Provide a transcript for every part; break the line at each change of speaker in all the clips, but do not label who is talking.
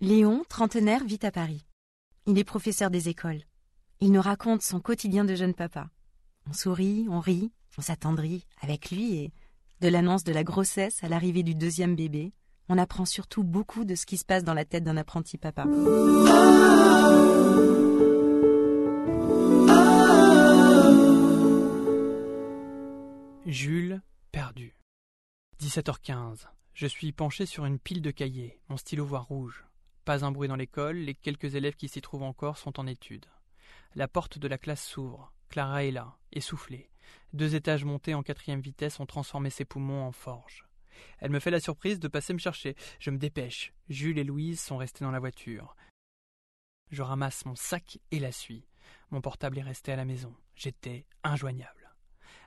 Léon, trentenaire, vit à Paris. Il est professeur des écoles. Il nous raconte son quotidien de jeune papa. On sourit, on rit, on s'attendrit avec lui et, de l'annonce de la grossesse à l'arrivée du deuxième bébé, on apprend surtout beaucoup de ce qui se passe dans la tête d'un apprenti papa.
Jules perdu. 17h15. Je suis penché sur une pile de cahiers, mon stylo voit rouge. Pas un bruit dans l'école, les quelques élèves qui s'y trouvent encore sont en études. La porte de la classe s'ouvre. Clara est là, essoufflée. Deux étages montés en quatrième vitesse ont transformé ses poumons en forge. Elle me fait la surprise de passer me chercher. Je me dépêche. Jules et Louise sont restés dans la voiture. Je ramasse mon sac et la suis. Mon portable est resté à la maison. J'étais injoignable.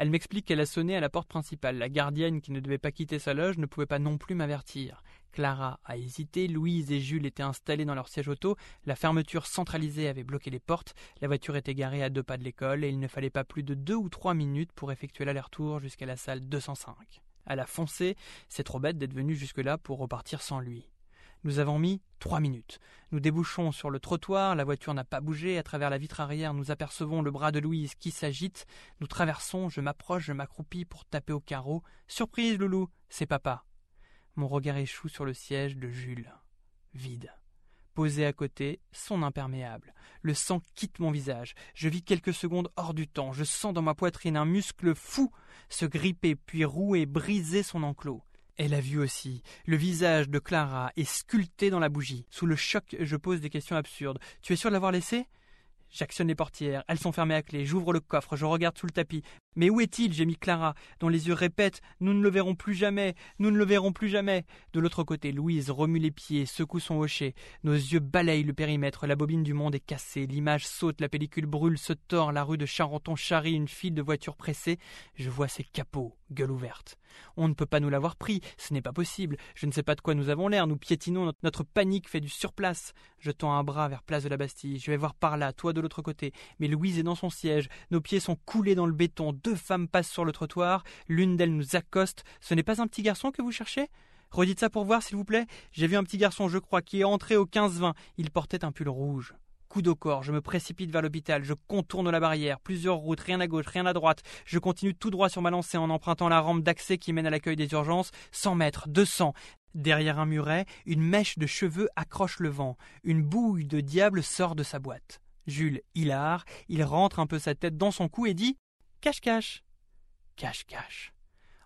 Elle m'explique qu'elle a sonné à la porte principale. La gardienne qui ne devait pas quitter sa loge ne pouvait pas non plus m'avertir. Clara a hésité, Louise et Jules étaient installés dans leur siège auto, la fermeture centralisée avait bloqué les portes, la voiture était garée à deux pas de l'école et il ne fallait pas plus de deux ou trois minutes pour effectuer l'aller-retour jusqu'à la salle 205. Elle a foncé, c'est trop bête d'être venue jusque-là pour repartir sans lui. Nous avons mis trois minutes. Nous débouchons sur le trottoir, la voiture n'a pas bougé, à travers la vitre arrière nous apercevons le bras de Louise qui s'agite, nous traversons, je m'approche, je m'accroupis pour taper au carreau. Surprise, Loulou, c'est papa. Mon regard échoue sur le siège de Jules. Vide. Posé à côté, son imperméable. Le sang quitte mon visage. Je vis quelques secondes hors du temps. Je sens dans ma poitrine un muscle fou se gripper, puis rouer, briser son enclos. Elle a vu aussi. Le visage de Clara est sculpté dans la bougie. Sous le choc, je pose des questions absurdes. Tu es sûr de l'avoir laissé? J'actionne les portières, elles sont fermées à clé, j'ouvre le coffre, je regarde sous le tapis. Mais où est-il j'ai mis Clara, dont les yeux répètent Nous ne le verrons plus jamais, nous ne le verrons plus jamais. De l'autre côté, Louise remue les pieds, secoue son hocher. Nos yeux balayent le périmètre, la bobine du monde est cassée, l'image saute, la pellicule brûle, se tord, la rue de Charenton charrie une file de voitures pressées. Je vois ses capots, gueule ouverte. On ne peut pas nous l'avoir pris, ce n'est pas possible. Je ne sais pas de quoi nous avons l'air, nous piétinons, notre panique fait du surplace. Je tends un bras vers place de la Bastille, je vais voir par là, toi de l'autre côté. Mais Louise est dans son siège, nos pieds sont coulés dans le béton, deux femmes passent sur le trottoir, l'une d'elles nous accoste. Ce n'est pas un petit garçon que vous cherchez? Redites ça pour voir, s'il vous plaît. J'ai vu un petit garçon, je crois, qui est entré au 15-20. Il portait un pull rouge. Coup au corps, je me précipite vers l'hôpital, je contourne la barrière, plusieurs routes, rien à gauche, rien à droite. Je continue tout droit sur ma lancée en empruntant la rampe d'accès qui mène à l'accueil des urgences. 100 mètres, 200. Derrière un muret, une mèche de cheveux accroche le vent. Une bouille de diable sort de sa boîte. Jules hilar, il rentre un peu sa tête dans son cou et dit Cache-cache. Cache-cache.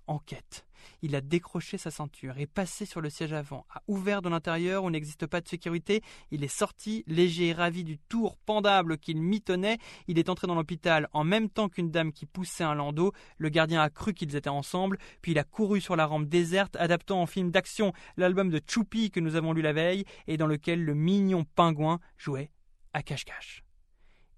Enquête. Il a décroché sa ceinture et passé sur le siège avant, a ouvert de l'intérieur où n'existe pas de sécurité, il est sorti, léger et ravi du tour pendable qu'il mitonnait, il est entré dans l'hôpital en même temps qu'une dame qui poussait un landau, le gardien a cru qu'ils étaient ensemble, puis il a couru sur la rampe déserte, adaptant en film d'action l'album de Choupi que nous avons lu la veille, et dans lequel le mignon pingouin jouait à cache-cache.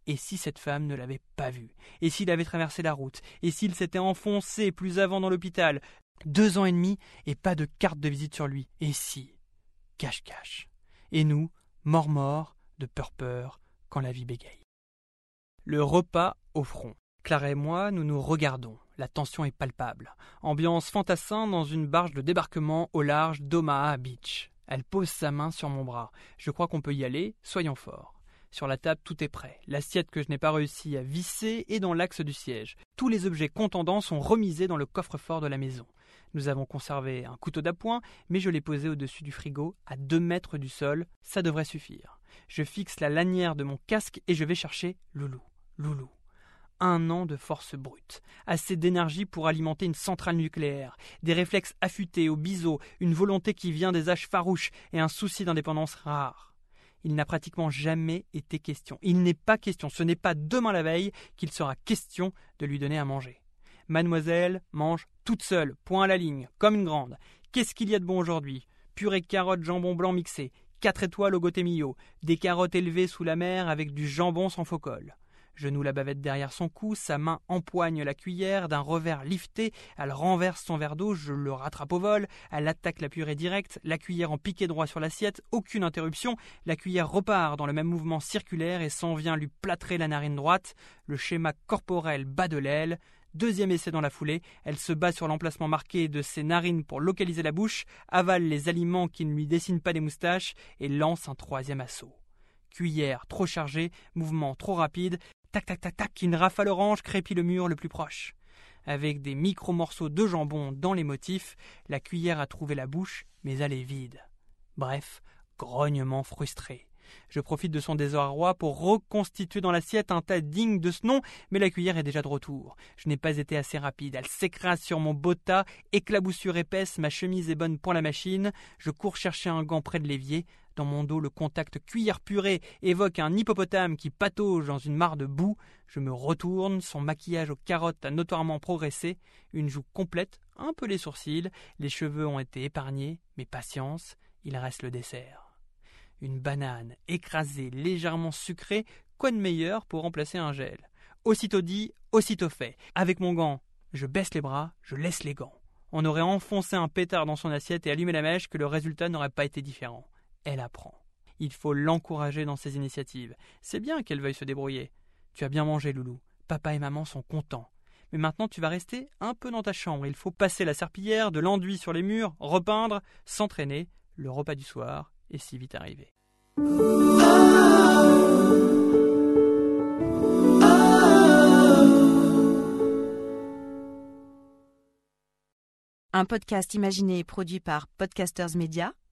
Et si cette femme ne l'avait pas vu Et s'il avait traversé la route? Et s'il s'était enfoncé plus avant dans l'hôpital? Deux ans et demi et pas de carte de visite sur lui. Et si? Cache-cache. Et nous, mort-mort, de peur-peur, quand la vie bégaye. Le repas au front. Clara et moi, nous nous regardons. La tension est palpable. Ambiance fantassin dans une barge de débarquement au large d'Omaha Beach. Elle pose sa main sur mon bras. Je crois qu'on peut y aller, soyons forts. Sur la table, tout est prêt. L'assiette que je n'ai pas réussi à visser est dans l'axe du siège. Tous les objets contendants sont remisés dans le coffre-fort de la maison. Nous avons conservé un couteau d'appoint, mais je l'ai posé au-dessus du frigo, à deux mètres du sol. Ça devrait suffire. Je fixe la lanière de mon casque et je vais chercher Loulou. Loulou. Un an de force brute, assez d'énergie pour alimenter une centrale nucléaire, des réflexes affûtés au biseau, une volonté qui vient des âges farouches et un souci d'indépendance rare. Il n'a pratiquement jamais été question. Il n'est pas question, ce n'est pas demain la veille qu'il sera question de lui donner à manger. Mademoiselle mange toute seule, point à la ligne, comme une grande. Qu'est-ce qu'il y a de bon aujourd'hui? Purée carotte jambon blanc mixé, 4 étoiles au gotemillo, des carottes élevées sous la mer avec du jambon sans faux col. Je noue la bavette derrière son cou, sa main empoigne la cuillère, d'un revers lifté, elle renverse son verre d'eau, je le rattrape au vol, elle attaque la purée directe, la cuillère en piqué droit sur l'assiette, aucune interruption, la cuillère repart dans le même mouvement circulaire et s'en vient lui plâtrer la narine droite, le schéma corporel bat de l'aile, Deuxième essai dans la foulée, elle se bat sur l'emplacement marqué de ses narines pour localiser la bouche, avale les aliments qui ne lui dessinent pas des moustaches et lance un troisième assaut. Cuillère trop chargée, mouvement trop rapide, tac tac tac tac, une rafale orange crépit le mur le plus proche. Avec des micro-morceaux de jambon dans les motifs, la cuillère a trouvé la bouche, mais elle est vide. Bref, grognement frustré. Je profite de son désarroi pour reconstituer dans l'assiette un tas digne de ce nom, mais la cuillère est déjà de retour. Je n'ai pas été assez rapide. Elle s'écrase sur mon botta, éclaboussure épaisse, ma chemise est bonne pour la machine. Je cours chercher un gant près de l'évier. Dans mon dos, le contact cuillère purée évoque un hippopotame qui patauge dans une mare de boue. Je me retourne, son maquillage aux carottes a notoirement progressé, une joue complète, un peu les sourcils, les cheveux ont été épargnés, mais patience, il reste le dessert une banane écrasée, légèrement sucrée, quoi de meilleur pour remplacer un gel? Aussitôt dit, aussitôt fait. Avec mon gant, je baisse les bras, je laisse les gants. On aurait enfoncé un pétard dans son assiette et allumé la mèche que le résultat n'aurait pas été différent. Elle apprend. Il faut l'encourager dans ses initiatives. C'est bien qu'elle veuille se débrouiller. Tu as bien mangé, Loulou. Papa et maman sont contents. Mais maintenant tu vas rester un peu dans ta chambre. Il faut passer la serpillière, de l'enduit sur les murs, repeindre, s'entraîner. Le repas du soir et si vite arrivé.
Un podcast imaginé et produit par Podcasters Media,